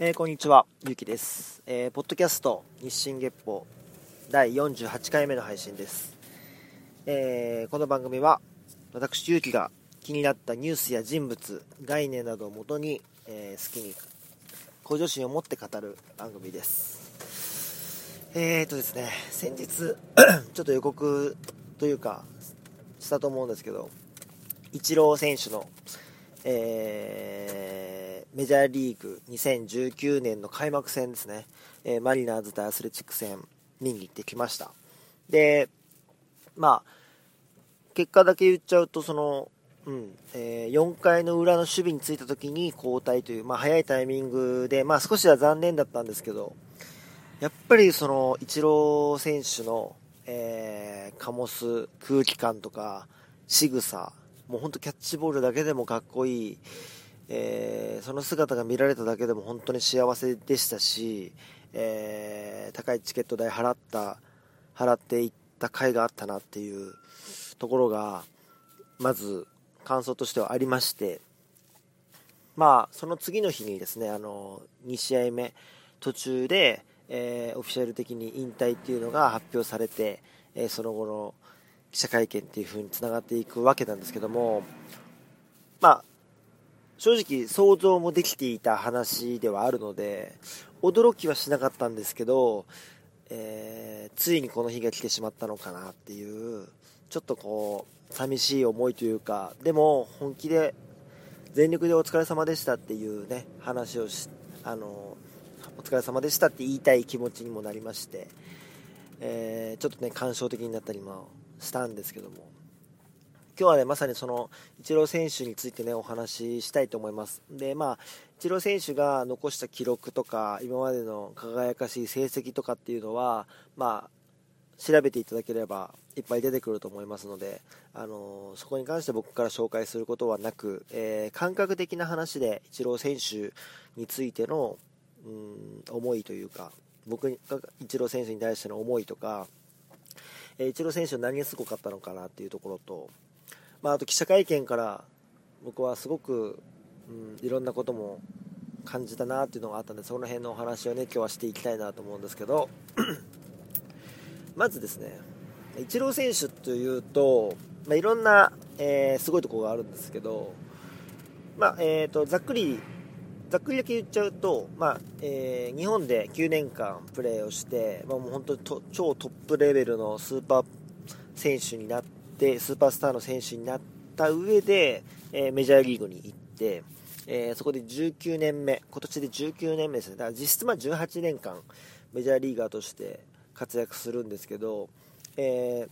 えー、こんにちは、ゆうきです。えー、ポッドキャスト日進月報第48回目の配信です。えー、この番組は私、ゆうきが気になったニュースや人物、概念などをもとに、え好きに向上心を持って語る番組です。えーとですね、先日 ちょっと予告というかしたと思うんですけど、イチロー選手の、えー、メジャーリーグ2019年の開幕戦ですね、えー、マリナーズ対アスレチック戦見に行ってきました。で、まあ、結果だけ言っちゃうと、その、うん、えー、4回の裏の守備についた時に交代という、まあ、早いタイミングで、まあ、少しは残念だったんですけど、やっぱりその、イチロー選手の、えー、醸す空気感とか、仕草、もう本当キャッチボールだけでもかっこいい、えー、その姿が見られただけでも本当に幸せでしたし、えー、高いチケット代払った、払っていった甲斐があったなっていうところが、まず感想としてはありまして、まあ、その次の日にですね、あの、2試合目、途中で、えー、オフィシャル的に引退っていうのが発表されて、え、その後の記者会見っていう風につながっていくわけなんですけども、まあ、正直想像もできていた話ではあるので、驚きはしなかったんですけど、えー、ついにこの日が来てしまったのかなっていう、ちょっとこう、寂しい思いというか、でも本気で、全力でお疲れ様でしたっていうね、話をし、あの、お疲れ様でしたって言いたい気持ちにもなりまして、えー、ちょっとね、感傷的になったりもしたんですけども。今日はねまさにそのイチロー選手についてねお話ししたいと思います。でまあイチロー選手が残した記録とか今までの輝かしい成績とかっていうのはまあ調べていただければいっぱい出てくると思いますので、あのそこに関して僕から紹介することはなく、えー、感覚的な話でイチロー選手についてのうん思いというか僕がイチロー選手に対しての思いとかえー、イチロー選手何がすごかったのかなっていうところと、まあ、あと記者会見から僕はすごく、うん、いろんなことも感じたなっていうのがあったんでその辺のお話をね今日はしていきたいなと思うんですけど まずですねイチロー選手というと、まあ、いろんな、えー、すごいところがあるんですけど、まあえーとざっくりざっくりだけ言っちゃうと、まあえー、日本で9年間プレーをして、まあ、もう本当に超トップレベルのスーパー選手になってでスーパースターの選手になった上で、えー、メジャーリーグに行って、えー、そこで19年目今年で19年目ですね。だから実質まあ18年間メジャーリーガーとして活躍するんですけど、え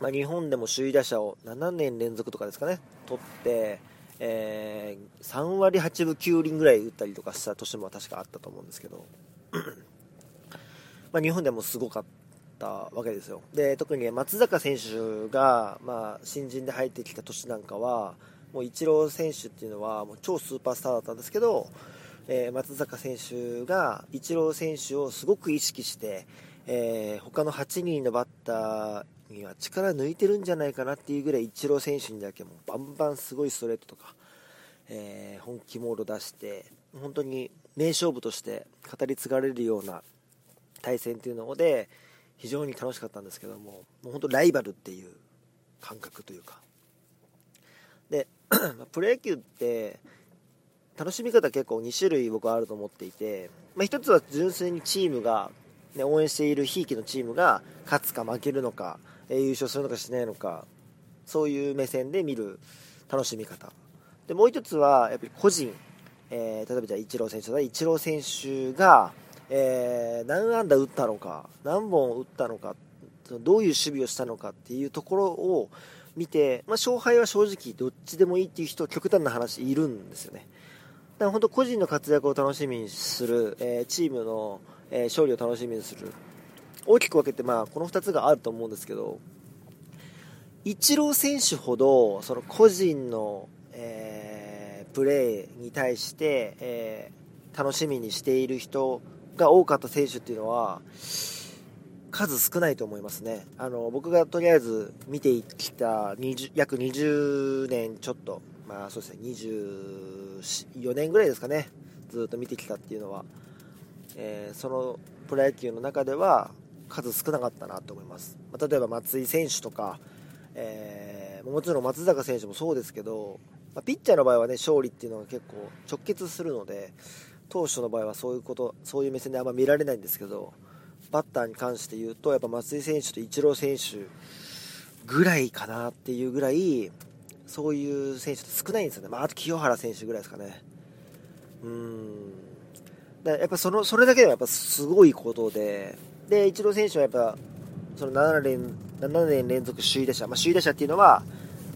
まあ、日本でも首位打者を7年連続とかですかね取ってえ、3割8分9厘ぐらい打ったりとかした年も確かあったと思うんですけど まあ日本でもすごかった。たわけですよ。で特に松坂選手が、まあ、新人で入ってきた年なんかはもうイチロー選手っていうのはもう超スーパースターだったんですけど、えー、松坂選手がイチロー選手をすごく意識して、えー、他の8人のバッターには力抜いてるんじゃないかなっていうぐらいイチロー選手にだけもバンバンすごいストレートとか、えー、本気モード出して本当に名勝負として語り継がれるような対戦っていうので非常に楽しかったんですけどももう本当ライバルっていう感覚というか。で プロ野球って楽しみ方結構2種類僕はあると思っていて、まあ、1つは純粋にチームが、ね、応援しているひいきのチームが勝つか負けるのか優勝するのかしないのかそういう目線で見る楽しみ方。でもう一つはやっぱり個人、えー、例えばじゃあイチロー選手だイチロー選手が、えー、何安打打ったのか何本打ったのかどういう守備をしたのかっていうところを見て、まあ、勝敗は正直どっちでもいいっていう人極端な話いるんですよね。だから本当個人の活躍を楽しみにする、えー、チームの、え勝利を楽しみにする大きく分けて、まあ、この2つがあると思うんですけど、イチロー選手ほど、その個人の、えー、プレーに対して、え、楽しみにしている人が多かった選手っていうのは、数少ないと思いますね。あの、僕がとりあえず見てきた20約20年ちょっと、まあそうですね、24年ぐらいですかね。ずっと見てきたっていうのは、えー、そのプロ野球の中では数少なかったなと思います、まあ、例えば松井選手とか、えー、もちろん松坂選手もそうですけど、まあ、ピッチャーの場合はね勝利っていうのが結構直結するので投手の場合はそういうことそういう目線であんま見られないんですけどバッターに関して言うとやっぱ松井選手とイチロー選手ぐらいかなっていうぐらいそういう選手って少ないんですよね、まあ、あと清原選手ぐらいですかね。うん。だやっぱそのそれだけではやっぱすごいことで、でイチロー選手はやっぱその7年 ,7 年連続首位打者、まあ、首位打者っていうのは、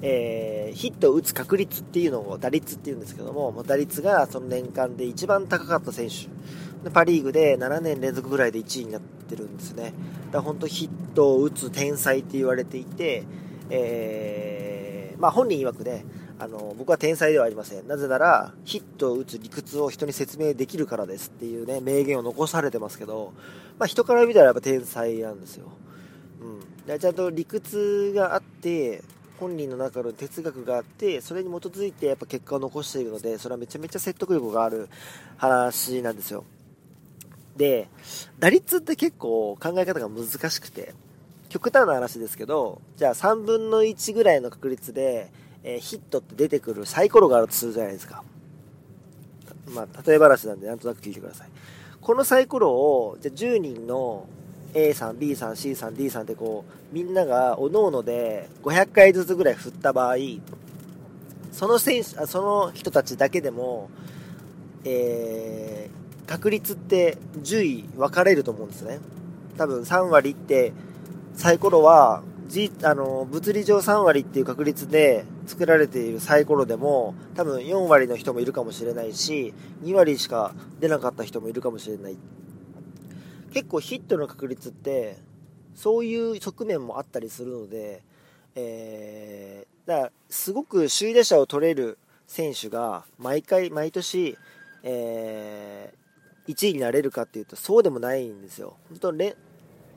えー、ヒットを打つ確率っていうのを打率っていうんですけども、打率がその年間で一番高かった選手、パ・リーグで7年連続ぐらいで1位になってるんですね。だから本当ヒットを打つ天才って言われていて、えー、まあ、本人曰くね、あの僕は天才ではありません。なぜなら、ヒットを打つ理屈を人に説明できるからですっていうね、名言を残されてますけど、まあ、人から見たらやっぱ天才なんですよ。うん。ちゃんと理屈があって、本人の中の哲学があってそれに基づいてやっぱ結果を残しているのでそれはめちゃめちゃ説得力がある話なんですよで、打率って結構考え方が難しくて、極端な話ですけど、じゃあ3分の1ぐらいの確率で、えー、ヒットって出てくるサイコロがあるとするじゃないですか。まあ、例え話なんでなんとなく聞いてください。このサイコロを、じゃあ10人の A さん、B さん、C さん、D さんってこう、みんなが各々で500回ずつぐらい振った場合、その選手、その人たちだけでも、えー、確率って10位分かれると思うんですね。多分3割ってサイコロは、G、あの物理上3割っていう確率で作られているサイコロでも多分4割の人もいるかもしれないし2割しか出なかった人もいるかもしれない結構ヒットの確率ってそういう側面もあったりするので、えー、だからすごく首位打者を取れる選手が毎回毎年、えー1位になれるかっていうとそうでもないんですよ。本当れ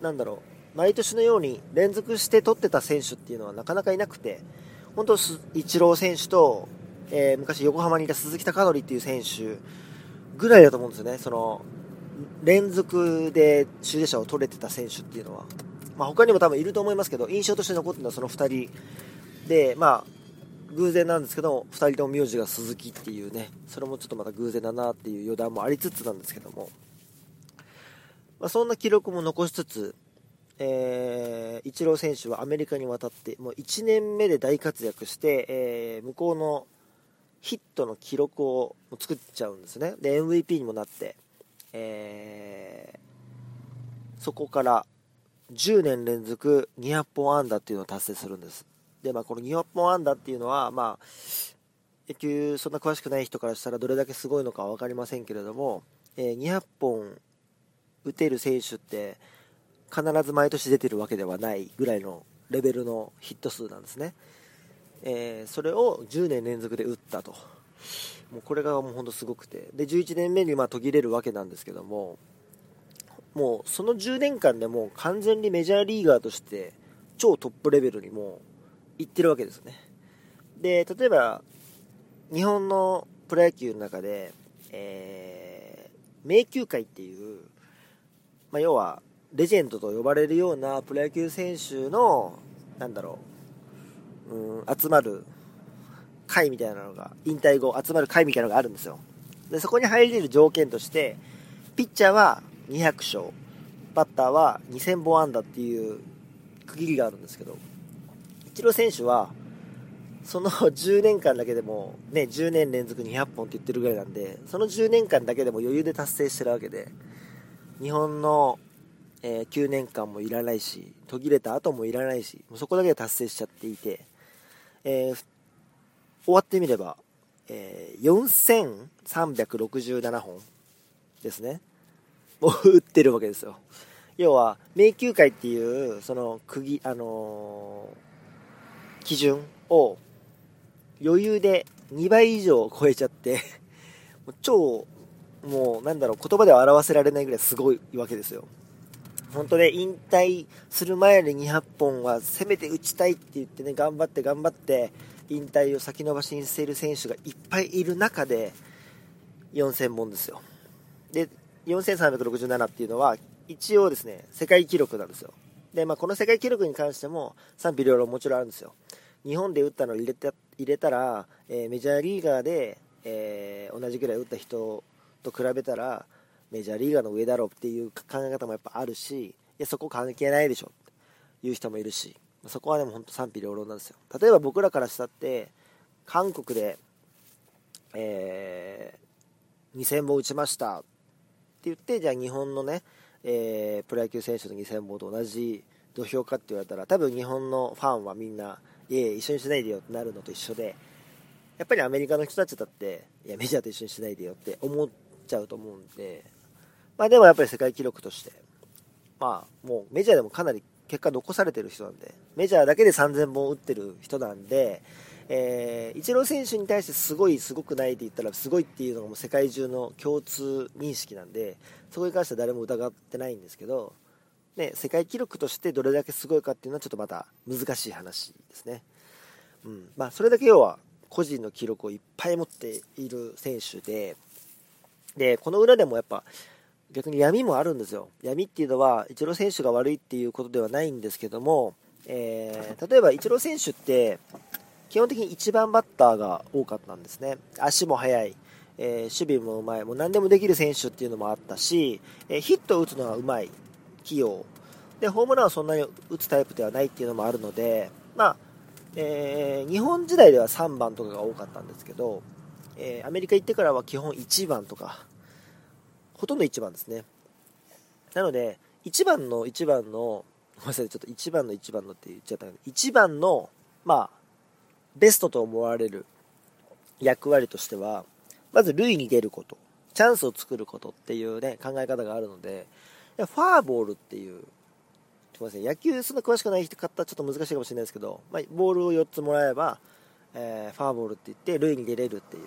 なんだろう毎年のように連続して取ってた選手っていうのはなかなかいなくて本当イチロー選手と、えー、昔横浜にいた鈴木貴則っていう選手ぐらいだと思うんですよね。その連続で首位者を取れてた選手っていうのは、まあ、他にも多分いると思いますけど印象として残ってるのはその2人で、まあ、偶然なんですけど2人とも名字が鈴木っていうねそれもちょっとまた偶然だなっていう余談もありつつなんですけども、まあ、そんな記録も残しつつ、えー、イチロー選手はアメリカに渡ってもう1年目で大活躍して、えー、向こうのヒットの記録を作っちゃうんですね。で MVP にもなって、えー、そこから10年連続200本安打っていうのを達成するんです。で、まあ、この200本安打っていうのは、まあ、野球そんな詳しくない人からしたらどれだけすごいのかは分かりませんけれども、えー、200本打てる選手って必ず毎年出てるわけではないぐらいのレベルのヒット数なんですね、えー、それを10年連続で打ったと。もうこれがもう本当すごくてで11年目にま途切れるわけなんですけどももうその10年間でもう完全にメジャーリーガーとして超トップレベルにも行ってるわけですよね。で、例えば、日本のプロ野球の中で、えー、迷宮会っていう、まあ、要は、レジェンドと呼ばれるようなプロ野球選手の、なんだろう、うん、集まる会みたいなのが、引退後集まる会みたいなのがあるんですよ。で、そこに入れる条件として、ピッチャーは200勝、バッターは2000本安打っていう区切りがあるんですけど、イチロー選手は、その10年間だけでも、ね、10年連続200本って言ってるぐらいなんで、その10年間だけでも余裕で達成してるわけで、日本の、えー、9年間もいらないし、途切れた後もいらないし、もうそこだけで達成しちゃっていて、えー、終わってみれば、えー、4367本ですね。もう打ってるわけですよ。要は、迷宮会っていう、その、釘、あのー基準を余裕で2倍以上超えちゃって超もうなんだろう言葉では表せられないぐらいすごいわけですよ本当ね引退する前に200本はせめて打ちたいって言ってね頑張って頑張って引退を先延ばしにしている選手がいっぱいいる中で4000本ですよ。で、4367っていうのは、一応ですね、世界記録なんですよ。で、まあ、この世界記録に関しても賛否両論もちろんあるんですよ。日本で打ったのを入れた入れたら、えー、メジャーリーガーで、えー、同じぐらい打った人と比べたら、メジャーリーガーの上だろうっていう考え方もやっぱあるし、いや、そこ関係ないでしょっていう人もいるし、そこはでも本当賛否両論なんですよ。例えば僕らからしたって、韓国で、えー、2000本打ちましたって言って、じゃあ日本のね、えー、プロ野球選手の2000本と同じ土俵かって言われたら、多分日本のファンはみんな、いえ、一緒にしないでよってなるのと一緒で、やっぱりアメリカの人たちだって、いや、メジャーと一緒にしないでよって思っちゃうと思うんで、まあでもやっぱり世界記録として、まあもうメジャーでもかなり結果残されてる人なんで、メジャーだけで3000本打ってる人なんで、えー、イチロー選手に対してすごい、すごくないって言ったら、すごいっていうのがもう世界中の共通認識なんで、そこに関しては誰も疑ってないんですけど、ね、世界記録としてどれだけすごいかっていうのはちょっとまた難しい話ですね。うんまあ、それだけ要は個人の記録をいっぱい持っている選手で、で、この裏でもやっぱ逆に闇もあるんですよ。闇っていうのは、イチロー選手が悪いっていうことではないんですけども、えー、例えばイチロー選手って、基本的に1番バッターが多かったんですね。足も速い、えー、守備もうまい、もう何でもできる選手っていうのもあったし、えー、ヒットを打つのはうまい、器用。で、ホームランはそんなに打つタイプではないっていうのもあるので、まあ、えー、日本時代では3番とかが多かったんですけど、えアメリカ行ってからは基本1番とか、ほとんど1番ですね。なので、1番の1番の、ごめんなさい、ちょっと1番の1番のって言っちゃったけど、1番の、まあ、ベストと思われる役割としては、まず塁に出ること、チャンスを作ることっていうね、考え方があるので、ファーボールっていう、すみません、野球そんな詳しくない人方はちょっと難しいかもしれないですけど、まあ、ボールを4つもらえば、えー、ファーボールって言って塁に出れるっていう、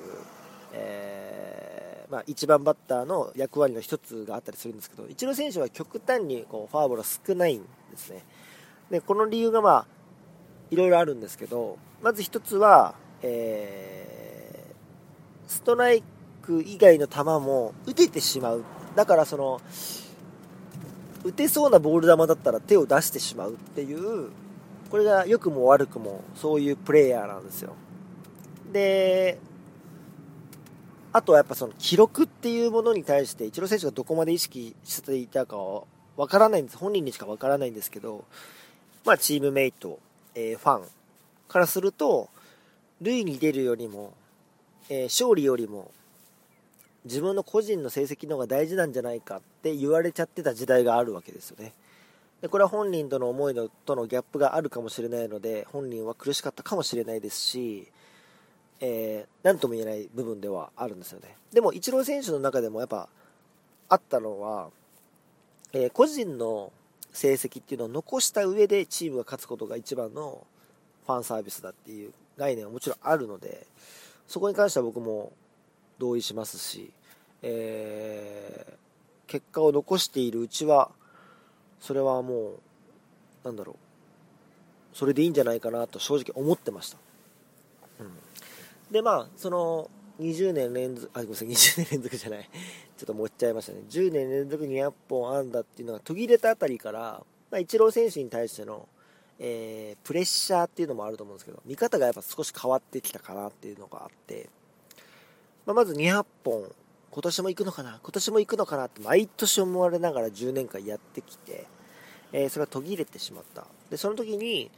えー、まあ、1番バッターの役割の1つがあったりするんですけど、イチロー選手は極端にこうファーボールが少ないんですね。で、この理由がまあ、いろいろあるんですけど、まず1つは、えー、ストライク以外の球も打ててしまう。だからその、打てそうなボール球だったら手を出してしまうっていう、これが良くも悪くもそういうプレイヤーなんですよ。で、あとはやっぱその記録っていうものに対して、イチロー選手がどこまで意識していたかはわからないんです。本人にしかわからないんですけど、まあチームメイト、えー、ファンからすると、塁に出るよりも、えー、勝利よりも、自分の個人の成績の方が大事なんじゃないかって言われちゃってた時代があるわけですよね。でこれは本人との思いのとのギャップがあるかもしれないので、本人は苦しかったかもしれないですし、えー、なんとも言えない部分ではあるんですよね。でも、イチロー選手の中でもやっぱ、あったのは、えー、個人の成績っていうのを残した上でチームが勝つことが一番のファンサービスだっていう概念はもちろんあるので、そこに関しては僕も同意しますし、えー、結果を残しているうちは、それはもう、なんだろう、それでいいんじゃないかなと正直思ってました。で、まあ、その、20年連続、あ、ごめんなさい、20年連続じゃない。ちょっと持っちゃいましたね。10年連続200本安打っていうのが途切れたあたりから、まあ、イチロー選手に対しての、えー、プレッシャーっていうのもあると思うんですけど、見方がやっぱ少し変わってきたかなっていうのがあって、まあ、まず200本、今年も行くのかな今年も行くのかなって毎年思われながら10年間やってきて、えー、それが途切れてしまった。で、その時に、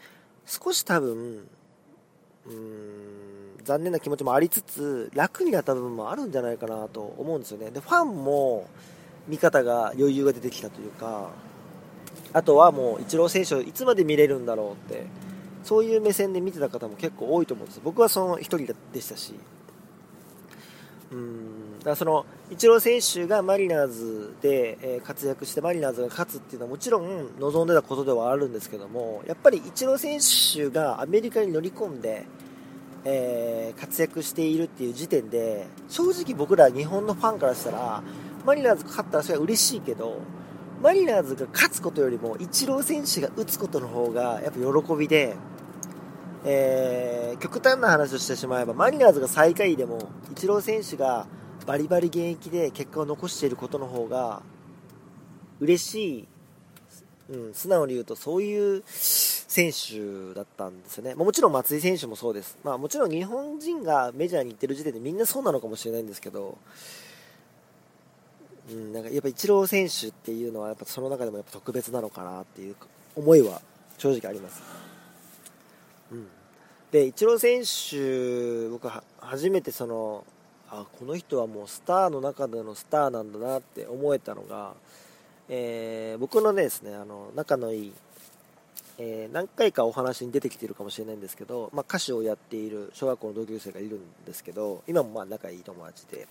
少し多分、うーん、残念な気持ちもありつつ、楽になった部分もあるんじゃないかなと思うんですよね。で、ファンも、見方が余裕が出てきたというか、あとはもう、イチロー選手をいつまで見れるんだろうって、そういう目線で見てた方も結構多いと思うんです。僕はその1人でしたし。うん。だそのイチロー選手がマリナーズで、え活躍してマリナーズが勝つっていうのはもちろん望んでたことではあるんですけどもやっぱりイチロー選手がアメリカに乗り込んで、えー、活躍しているっていう時点で正直僕ら日本のファンからしたらマリナーズが勝ったらそれは嬉しいけどマリナーズが勝つことよりもイチロー選手が打つことの方がやっぱ喜びで、えー、極端な話をしてしまえばマリナーズが最下位でもイチロー選手がバリバリ現役で結果を残していることの方が嬉しい、うん、素直に言うとそういう選手だったんですよね、もちろん松井選手もそうです、まあ、もちろん日本人がメジャーに行ってる時点でみんなそうなのかもしれないんですけど、うん、なんかやっぱイチロー選手っていうのはやっぱその中でもやっぱ特別なのかなっていう思いは正直あります。うん、でイチロー選手僕は初めてそのあこの人はもうスターの中でのスターなんだなって思えたのが、えー、僕のですねあの仲のいい、えー、何回かお話に出てきてるかもしれないんですけど、まあ、歌手をやっている小学校の同級生がいるんですけど今もまあ仲いい友達で。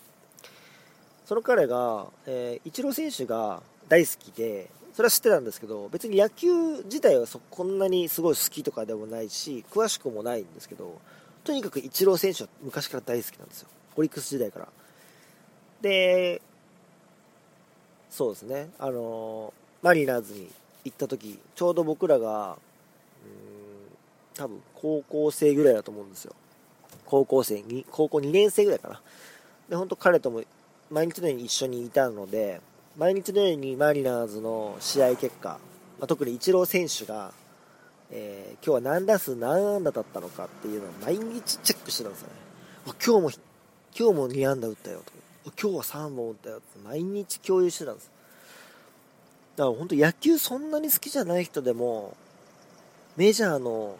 その彼が、えー、イチロー選手が大好きでそれは知ってたんですけど別に野球自体はそこんなにすごい好きとかでもないし詳しくもないんですけどとにかくイチロー選手は昔から大好きなんですよオリックス時代から。で、そうですね、あのマリナーズに行った時ちょうど僕らが、うん、多分高校生ぐらいだと思うんですよ。高校生に、高校2年生ぐらいかな。で、本当彼とも毎日のように一緒にいたので、毎日のようにマリナーズの試合結果、まあ、特にイチロー選手が、えー、今日は何打数何安打だったのかっていうのを毎日チェックしてたんですよね。今日も今日も2安打打ったよと。今日は3本打ったよって。毎日共有してたんですだから本当野球そんなに好きじゃない人でもメジャーの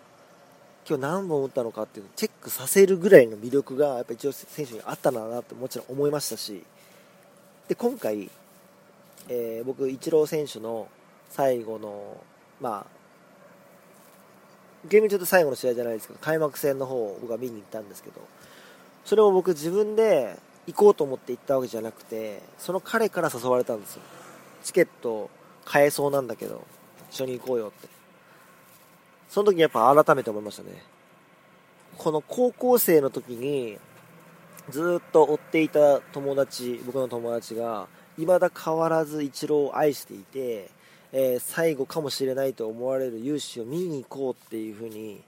今日何本打ったのかっていうのをチェックさせるぐらいの魅力がやっぱ一応選手にあったんだなってもちろん思いましたしで今回、えー、僕イチロー選手の最後のまあゲームちょっと最後の試合じゃないですけど開幕戦の方を僕は見に行ったんですけどそれを僕自分で行こうと思って行ったわけじゃなくてその彼から誘われたんですよ。チケット買えそうなんだけど一緒に行こうよって。その時にやっぱ改めて思いましたね。この高校生の時にずっと追っていた友達僕の友達が未だ変わらずイチローを愛していて、えー、最後かもしれないと思われる勇姿を見に行こうっていうふうに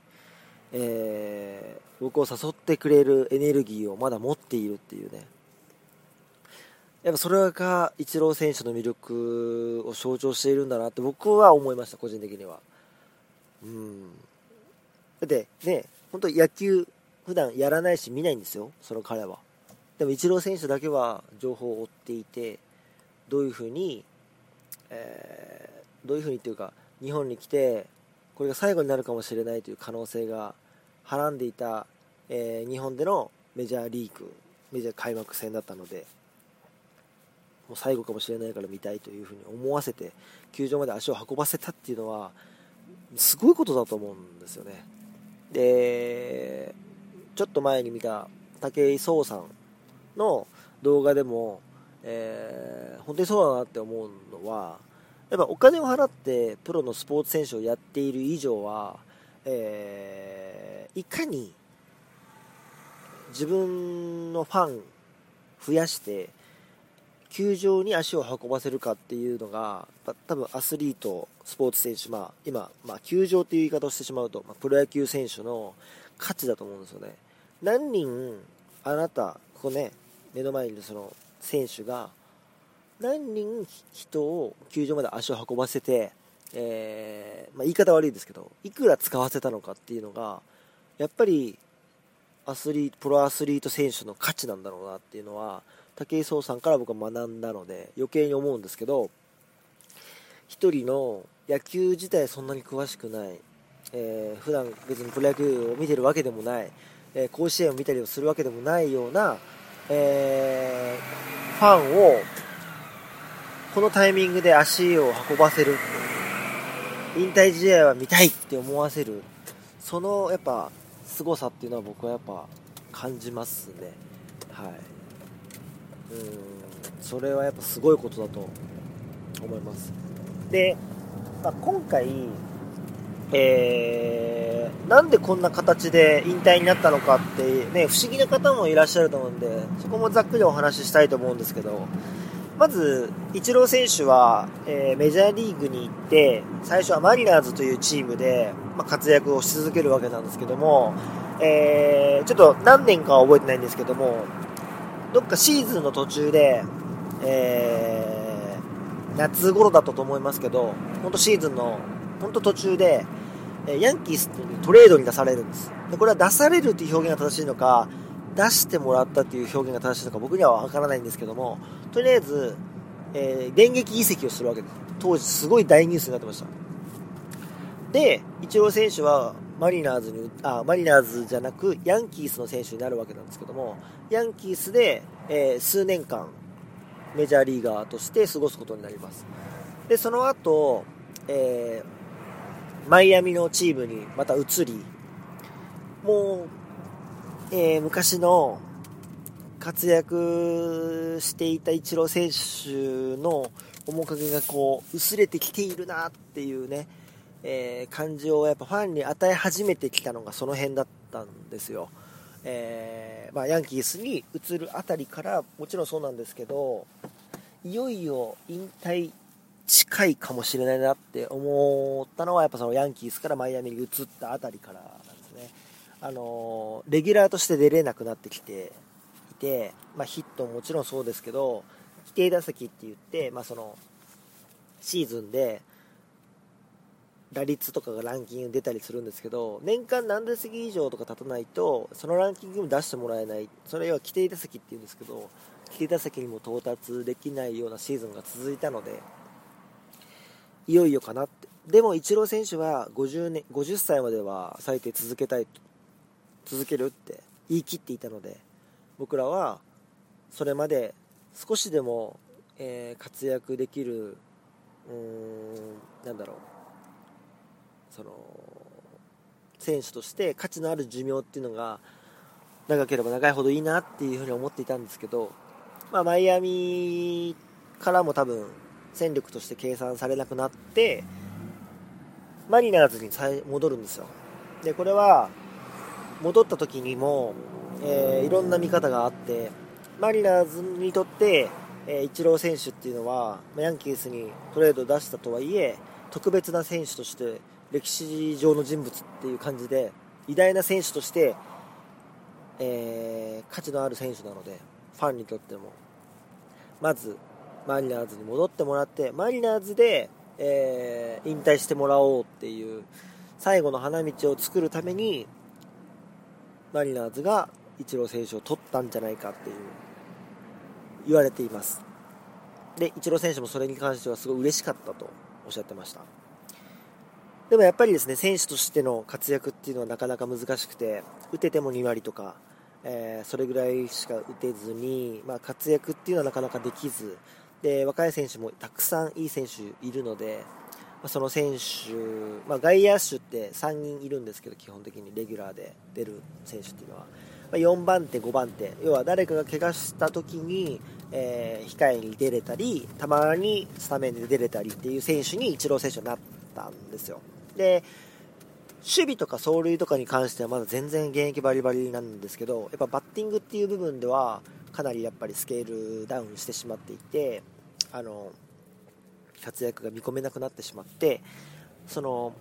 えー、僕を誘ってくれるエネルギーをまだ持っているっていうね。やっぱそれがイチロー選手の魅力を象徴しているんだなって僕は思いました個人的には。うん。だってね本当野球普段やらないし見ないんですよその彼は。でもイチロー選手だけは情報を追っていてどういうふうに、えー、どういうふうにっていうか日本に来てこれが最後になるかもしれないという可能性がはらんでいた、えー、日本でのメジャーリーグメジャー開幕戦だったのでもう最後かもしれないから見たいというふうに思わせて球場まで足を運ばせたっていうのはすごいことだと思うんですよね。でちょっと前に見た武井壮さんの動画でも、えー、本当にそうだなって思うのはやっぱお金を払ってプロのスポーツ選手をやっている以上は、えー、いかに自分のファン増やして球場に足を運ばせるかっていうのが多分アスリートスポーツ選手、まあ、今、まあ、球場っていう言い方をしてしまうと、まあ、プロ野球選手の価値だと思うんですよね。何人あなたここね目の前にその選手が何人人を球場まで足を運ばせて、えー、まあ、言い方悪いですけどいくら使わせたのかっていうのがやっぱりアスリートプロアスリート選手の価値なんだろうなっていうのは武井壮さんから僕は学んだので余計に思うんですけど1人の野球自体そんなに詳しくない、えー、普段別にプロ野球を見てるわけでもない、えー、甲子園を見たりをするわけでもないような、えー、ファンをこのタイミングで足を運ばせる。引退試合は見たいって思わせる。そのやっぱ凄さっていうのは僕はやっぱ感じますね。はい。うんそれはやっぱすごいことだと思います。で、まあ、今回えー、なんでこんな形で引退になったのかってね不思議な方もいらっしゃると思うんでそこもざっくりお話ししたいと思うんですけどまず、イチロー選手は、えー、メジャーリーグに行って、最初はマリナーズというチームで、まあ、活躍をし続けるわけなんですけども、えー、ちょっと何年かは覚えてないんですけども、どっかシーズンの途中で、えー、夏頃だったと思いますけど、本当シーズンの、本当途中で、ヤンキースにトレードに出されるんです。でこれは出されるという表現が正しいのか、出してもらったという表現が正しいのか僕にはわからないんですけども、とりあえず、えー、電撃移籍をするわけです。当時すごい大ニュースになってました。で、イチロー選手はマリナーズに、あ、マリナーズじゃなく、ヤンキースの選手になるわけなんですけども、ヤンキースで、えー、数年間、メジャーリーガーとして過ごすことになります。で、その後、えー、マイアミのチームにまた移り、もう、えー、昔の活躍していたイチロー選手の面影がこう薄れてきているなっていうね、えー、感じをやっぱファンに与え始めてきたのがその辺だったんですよ。えー、まあ、ヤンキースに移るあたりからもちろんそうなんですけどいよいよ引退近いかもしれないなって思ったのはやっぱそのヤンキースからマイアミに移ったあたりからなんですね。あのレギュラーとして出れなくなってきていて、まあ、ヒットももちろんそうですけど規定打席って言って、まあ、そのシーズンで打率とかがランキング出たりするんですけど年間何打席以上とか立たないとそのランキングも出してもらえないそれは規定打席っていうんですけど規定打席にも到達できないようなシーズンが続いたのでいよいよかなって。でもイチロー選手は50年50歳までは最低続けたい続けるって言い切っていたので僕らはそれまで少しでも、えー、活躍できるうーんなんだろうその選手として価値のある寿命っていうのが長ければ長いほどいいなっていうふうに思っていたんですけど、まあ、マイアミからも多分戦力として計算されなくなってマリナーズに戻るんですよ。でこれは戻った時にも、えー、いろんな見方があってマリナーズにとって、えー、イチロー選手っていうのはヤンキースにトレード出したとはいえ特別な選手として歴史上の人物っていう感じで偉大な選手として、えー、価値のある選手なのでファンにとっても。まずマリナーズに戻ってもらってマリナーズで、えー、引退してもらおうっていう最後の花道を作るためにマリナーズがイチロー選手を取ったんじゃないかっていう言われています。でイチロー選手もそれに関してはすごい嬉しかったとおっしゃってました。でもやっぱりですね、選手としての活躍っていうのはなかなか難しくて、打てても2割とか、えー、それぐらいしか打てずに、まあ、活躍っていうのはなかなかできず、で、若い選手もたくさんいい選手いるので、ま、その選手、まあ、外野手って3人いるんですけど、基本的にレギュラーで出る選手っていうのは、ま、4番手、5番手、要は誰かが怪我した時に、えー、控えに出れたり、たまにスタメンで出れたりっていう選手にイチロー選手になったんですよ。で、守備とか走塁とかに関してはまだ全然現役バリバリなんですけど、やっぱバッティングっていう部分ではかなりやっぱりスケールダウンしてしまっていて、あの、活躍が見込めなくなってしまって、その、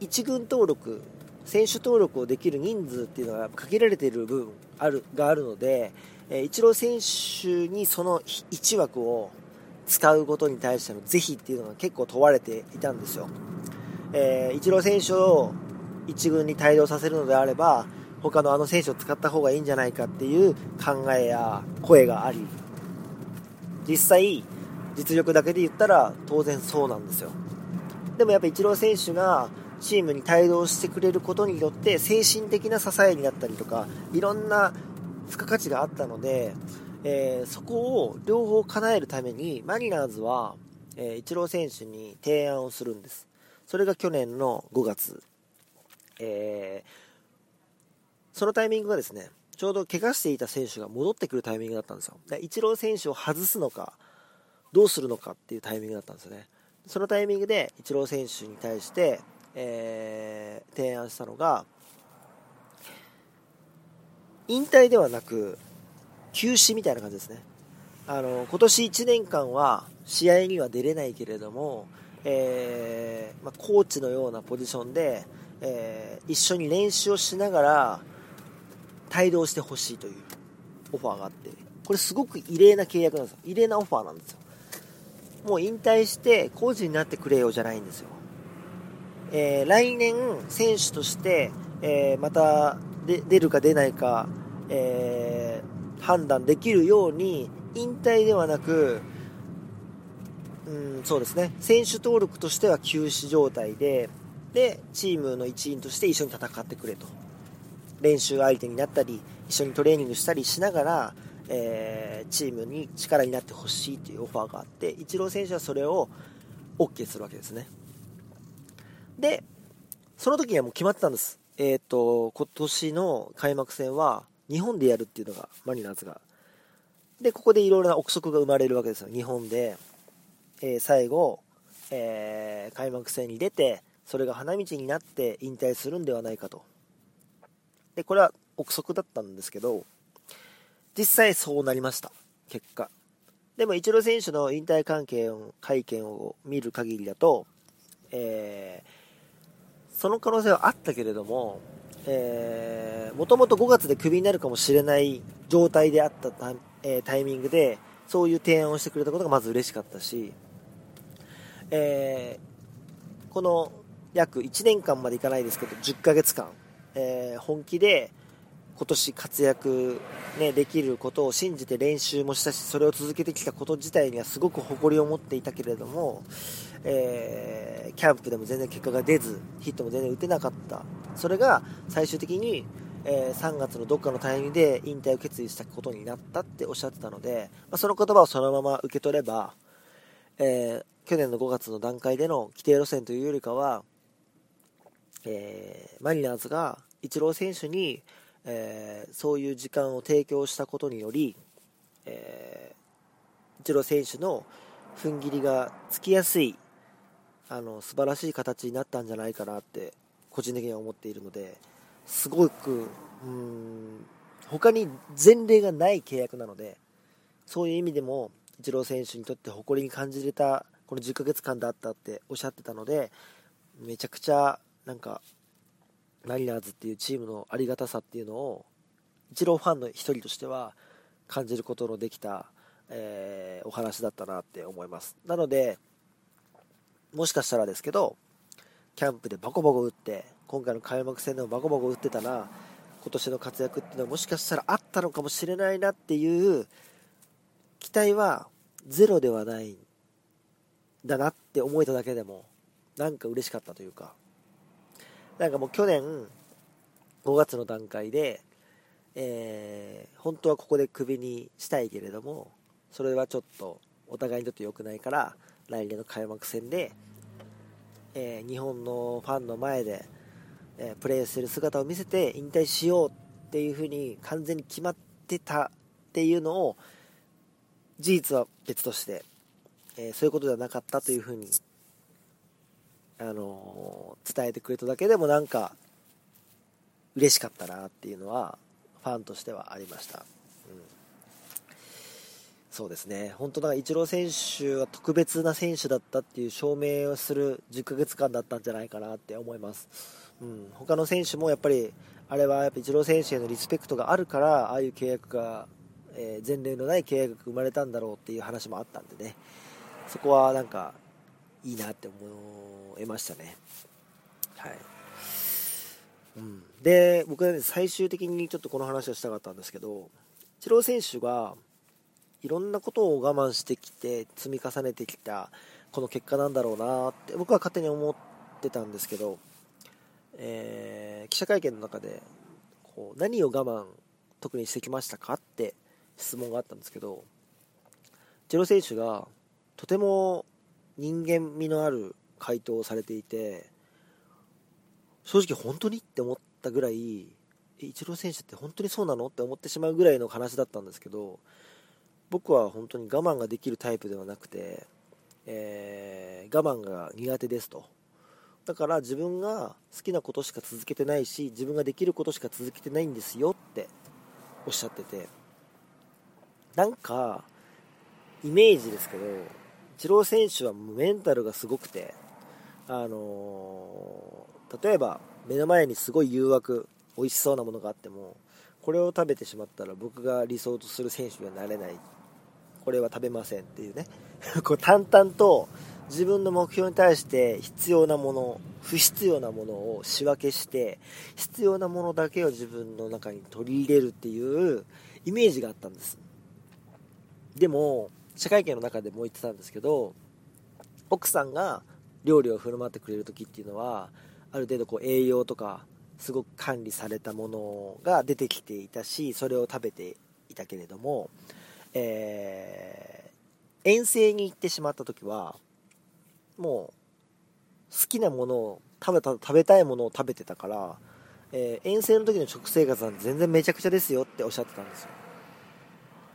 1軍登録、選手登録をできる人数っていうのが限られている部分あるがあるので、えー、イチロー選手にその1枠を使うことに対しての是非っていうのが結構問われていたんですよ。えー、イチロー選手を1軍に帯同させるのであれば他のあの選手を使った方がいいんじゃないかっていう考えや声があり実際実力だけで言ったら当然そうなんですよ。でもやっぱイチロー選手がチームに帯同してくれることによって精神的な支えになったりとかいろんな付加価値があったので、えー、そこを両方叶えるためにマリナーズは、えー、イチロー選手に提案をするんです。それが去年の5月、えー、そのタイミングがですね、ちょうど怪我していた選手が戻ってくるタイミングだったんですよ。でイチロー選手を外すのか、どうするのかっていうタイミングだったんですよね。そのタイミングでイチロー選手に対して、えー、提案したのが、引退ではなく、休止みたいな感じですね。あの、今年1年間は試合には出れないけれども、えー、まあ、コーチのようなポジションで、えー、一緒に練習をしながら帯同してほしいというオファーがあってこれすごく異例な契約なんですよ異例なオファーなんですよもう引退してコーチになってくれよじゃないんですよ、えー、来年選手として、えー、また出るか出ないか、えー、判断できるように引退ではなくうんそうですね。選手登録としては休止状態ででチームの一員として一緒に戦ってくれと。練習相手になったり一緒にトレーニングしたりしながら、えー、チームに力になってほしいというオファーがあってイチロー選手はそれを OK するわけですね。でその時にはもう決まってたんです。えっ、ー、と今年の開幕戦は日本でやるっていうのがマリナーズが。でここでいろいろな憶測が生まれるわけですよ。日本で、えー、最後、えー、開幕戦に出てそれが花道になって引退するんではないかと。で、これは憶測だったんですけど、実際そうなりました。結果。でも、イチロー選手の引退関係を会見を見る限りだと、えー、その可能性はあったけれども、え、もともと5月でクビになるかもしれない状態であったタ,、えー、タイミングで、そういう提案をしてくれたことがまず嬉しかったし、えー、この約1年間までいかないですけど、10ヶ月間、えー、本気で今年活躍、ね、できることを信じて練習もしたし、それを続けてきたこと自体にはすごく誇りを持っていたけれども、えー、キャンプでも全然結果が出ず、ヒットも全然打てなかった。それが最終的に、えー、3月のどっかのタイミングで引退を決意したことになったっておっしゃってたので、まあ、その言葉をそのまま受け取れば、えー、去年の5月の段階での規定路線というよりかは、えー、マリナーズがイチロー選手に、えー、そういう時間を提供したことにより、えー、イチロー選手の踏ん切りがつきやすいあの素晴らしい形になったんじゃないかなって個人的には思っているのですごくうん他に前例がない契約なのでそういう意味でもイチロー選手にとって誇りに感じれたこの10ヶ月間だったっておっしゃってたのでめちゃくちゃなんかマリナーズっていうチームのありがたさっていうのをイチローファンの一人としては感じることのできた、えー、お話だったなって思います。なのでもしかしたらですけどキャンプでバコバコ打って今回の開幕戦でもバコバコ打ってたら今年の活躍っていうのはもしかしたらあったのかもしれないなっていう期待はゼロではないんだなって思えただけでもなんか嬉しかったというか。なんかもう去年5月の段階で、えー、本当はここでクビにしたいけれどもそれはちょっとお互いにとって良くないから来年の開幕戦で、えー、日本のファンの前で、えー、プレーする姿を見せて引退しようっていうふうに完全に決まってたっていうのを事実は別として、えそういうことではなかったというふうにあの伝えてくれただけでもなんか嬉しかったなっていうのはファンとしてはありました、うん、そうですね。本当だイチロー選手は特別な選手だったっていう証明をする10ヶ月間だったんじゃないかなって思います、うん、他の選手もやっぱりあれはやっぱイチロー選手へのリスペクトがあるからああいう契約が、えー、前例のない契約が生まれたんだろうっていう話もあったんでね。そこはなんかいいなって思えましたね。はい。うん、で、僕は、ね、最終的にちょっとこの話をしたかったんですけど、イチロー選手がいろんなことを我慢してきて積み重ねてきたこの結果なんだろうなって僕は勝手に思ってたんですけど、えー、記者会見の中でこう何を我慢特にしてきましたかって質問があったんですけどイチロ選手がとても人間味のある回答をされていて正直本当にって思ったぐらいイチロー選手って本当にそうなのって思ってしまうぐらいの話だったんですけど僕は本当に我慢ができるタイプではなくて、えー、我慢が苦手ですと。だから自分が好きなことしか続けてないし自分ができることしか続けてないんですよっておっしゃってて。なんかイメージですけどチロー選手はメンタルがすごくて、あのー、例えば目の前にすごい誘惑、美味しそうなものがあっても、これを食べてしまったら僕が理想とする選手にはなれない。これは食べませんっていうね。こう淡々と自分の目標に対して必要なもの不必要なものを仕分けして必要なものだけを自分の中に取り入れるっていうイメージがあったんです。でも社会見の中でも言ってたんですけど奥さんが料理を振る舞ってくれる時っていうのはある程度こう栄養とかすごく管理されたものが出てきていたしそれを食べていたけれども、えー、遠征に行ってしまった時はもう好きなものを食べた食べたいものを食べてたから、えー、遠征の時の食生活なんて全然めちゃくちゃですよっておっしゃってたんですよ。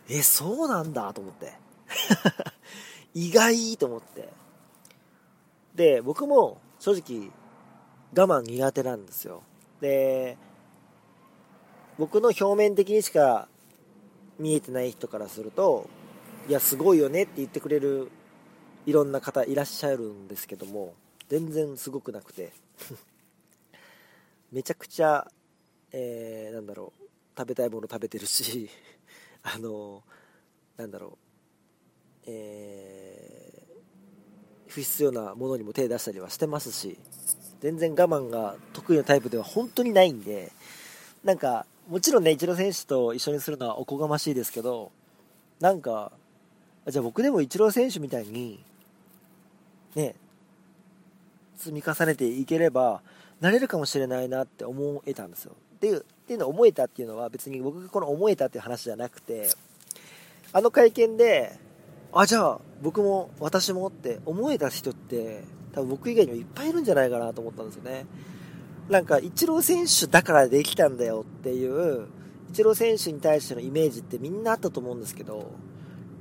えそうなんだと思って。意外と思って。で僕も正直我慢苦手なんですよ。で僕の表面的にしか見えてない人からするといやすごいよねって言ってくれるいろんな方いらっしゃるんですけども全然すごくなくて。めちゃくちゃ、えー、なんだろう食べたいもの食べてるし あのなんだろうえー、不必要なものにも手出したりはしてますし全然我慢が得意なタイプでは本当にないんで、なんか、もちろんね、イチロー選手と一緒にするのはおこがましいですけど、なんか、じゃあ僕でもイチロー選手みたいに、ね、積み重ねていければ、なれるかもしれないなって思えたんですよ。っていう、っていうのを思えたっていうのは別に僕がこの思えたっていう話じゃなくて、あの会見で、あ、じゃあ僕も私もって思えた人って多分僕以外にもいっぱいいるんじゃないかなと思ったんですよね。なんか、イチロー選手だからできたんだよっていう、イチロー選手に対してのイメージってみんなあったと思うんですけど、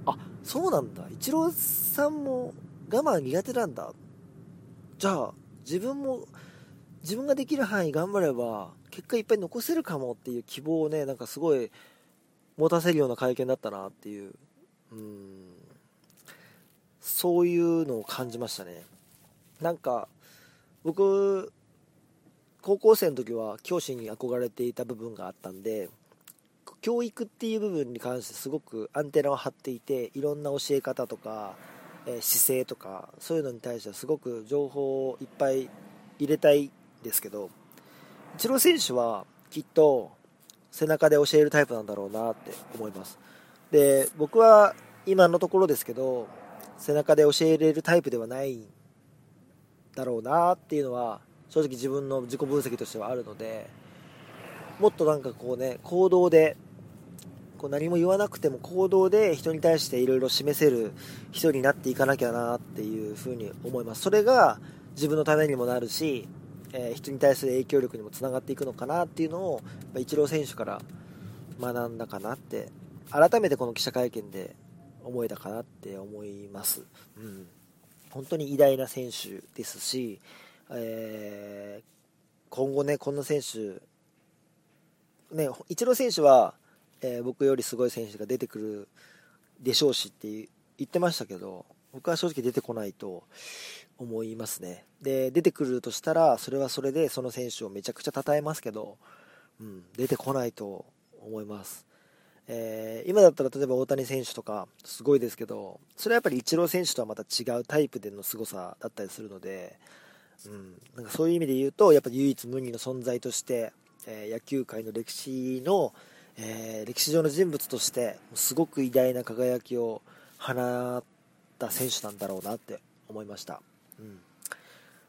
あ、そうなんだ。イチローさんも我慢苦手なんだ。じゃあ、自分も、自分ができる範囲頑張れば、結果いっぱい残せるかもっていう希望をね、なんかすごい持たせるような会見だったなっていう、うん、そういうのを感じましたね。なんか僕高校生の時は教師に憧れていた部分があったんで教育っていう部分に関してすごくアンテナを張っていていろんな教え方とか、え、姿勢とかそういうのに対してはすごく情報をいっぱい入れたいですけどイチロー選手はきっと背中で教えるタイプなんだろうなって思いますで僕は今のところですけど背中で教えれるタイプではないんだろうなっていうのは正直自分の自己分析としてはあるのでもっとなんかこうね行動でこう何も言わなくても行動で人に対していろいろ示せる人になっていかなきゃなっていうふうに思います。それが自分のためにもなるし、えー、人に対する影響力にもつながっていくのかなっていうのをイチロー選手から学んだかなって改めてこの記者会見で思えたかなって思います。うん本当に偉大な選手ですし、えー、今後ね、こんな選手、ね、イチロー選手は、えー、僕よりすごい選手が出てくるでしょうしって言ってましたけど、僕は正直出てこないと思いますね。で、出てくるとしたら、それはそれでその選手をめちゃくちゃ称えますけど、うん、出てこないと思います。えー、今だったら例えば大谷選手とかすごいですけどそれはやっぱりイチロー選手とはまた違うタイプでの凄さだったりするので、うん、なんかそういう意味で言うとやっぱり唯一無二の存在として、えー、野球界の歴史の、えー、歴史上の人物としてすごく偉大な輝きを放った選手なんだろうなって思いました。うん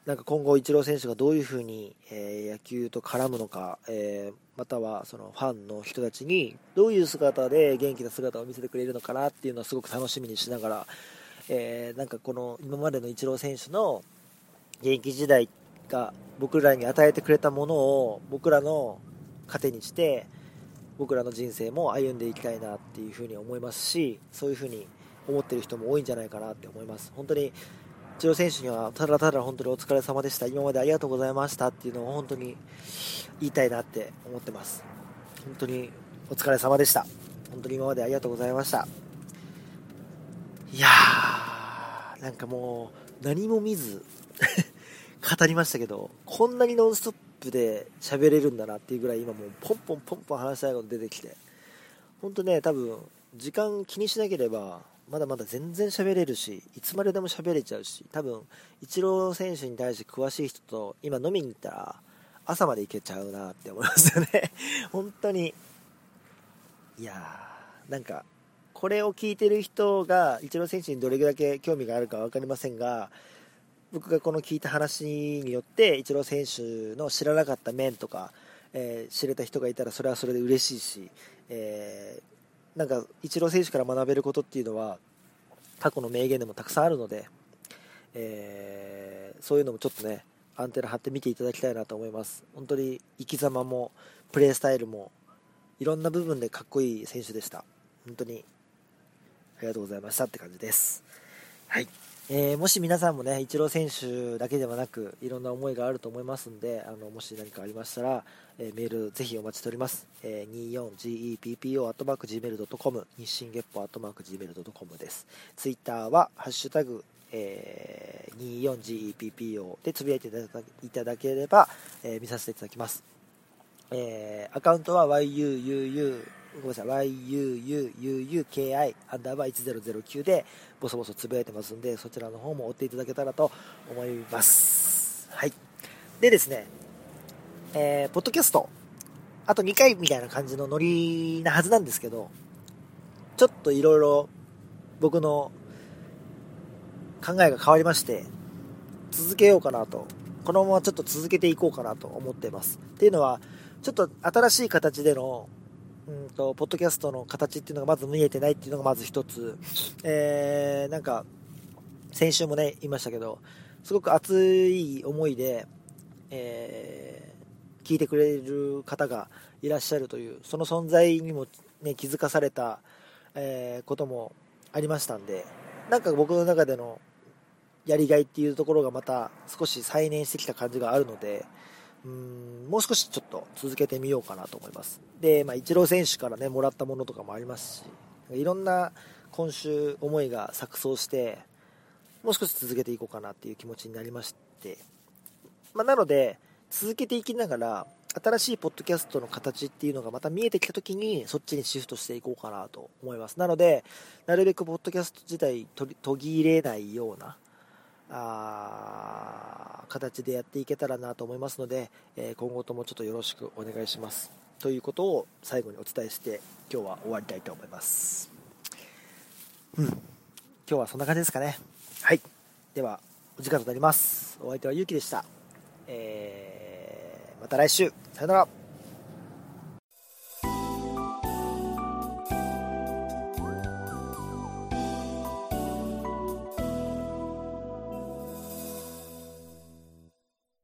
なんか今後、イチロー選手がどういうふうに、えー、野球と絡むのか、えー、またはそのファンの人たちにどういう姿で元気な姿を見せてくれるのかなっていうのはすごく楽しみにしながら、えー、なんかこの今までのイチロー選手の現役時代が僕らに与えてくれたものを僕らの糧にして僕らの人生も歩んでいきたいなっていうふうに思いますしそういうふうに思ってる人も多いんじゃないかなって思います。本当にイチロー選手にはただただ本当にお疲れ様でした。今までありがとうございましたっていうのを本当に言いたいなって思ってます。本当にお疲れ様でした。本当に今までありがとうございました。いやーなんかもう何も見ず 語りましたけどこんなにノンストップで喋れるんだなっていうぐらい今もうポンポンポンポン話したいこと出てきて本当ね多分時間気にしなければまだまだ全然喋れるしいつまででも喋れちゃうし多分イチロー選手に対して詳しい人と今飲みに行ったら朝まで行けちゃうなって思いますよね。本当に。いやーなんかこれを聞いてる人がイチロー選手にどれだけ興味があるか分かりませんが僕がこの聞いた話によってイチロー選手の知らなかった面とか、えー、知れた人がいたらそれはそれで嬉しいし、えー、なんかイチロー選手から学べることっていうのは過去の名言でもたくさんあるので、えー、そういうのもちょっとねアンテナ張って見ていただきたいなと思います。本当に生き様もプレースタイルもいろんな部分でかっこいい選手でした。本当にありがとうございましたって感じです。はい。えー、もし皆さんもね、イチロー選手だけではなく、いろんな思いがあると思いますんで、あのもし何かありましたら、えー、メールぜひお待ちしております。えー、24GEPPO.gmail.com、日清月歩 .gmail.com です。ツイッターは、ハッシュタグ、えー、24GEPPO でつぶやいていただければ、えー、見させていただきます。えー、アカウントは YUUU ごめんなさい、yuuuki アンダーバー1009でボソボソつぶやいてますんで、そちらの方も追っていただけたらと思います。はい。でですね、えー、ポッドキャスト、あと2回みたいな感じのノリなはずなんですけど、ちょっといろいろ僕の考えが変わりまして、続けようかなと、このままちょっと続けていこうかなと思っています。っていうのは、ちょっと新しい形でのうんと、ポッドキャストの形っていうのがまず見えてないっていうのがまず一つ、えー、なんか、先週もね、言いましたけど、すごく熱い思いで、えー、聞いてくれる方がいらっしゃるという、その存在にも、ね、気づかされた、えー、こともありましたんで、なんか僕の中でのやりがいっていうところがまた少し再燃してきた感じがあるので、うんもう少しちょっと続けてみようかなと思います。で、まあ、イチロー選手からね、もらったものとかもありますし、いろんな今週思いが錯綜して、もう少し続けていこうかなっていう気持ちになりまして、まあ、なので、続けていきながら、新しいポッドキャストの形っていうのがまた見えてきた時にそっちにシフトしていこうかなと思いますなのでなるべくポッドキャスト自体途切れないようなあ形でやっていけたらなと思いますので、え今後ともちょっとよろしくお願いします。ということを最後にお伝えして今日は終わりたいと思います。うん。今日はそんな感じですかね。はい。ではお時間となります。お相手はゆうきでした、えー、また来週。さよなら。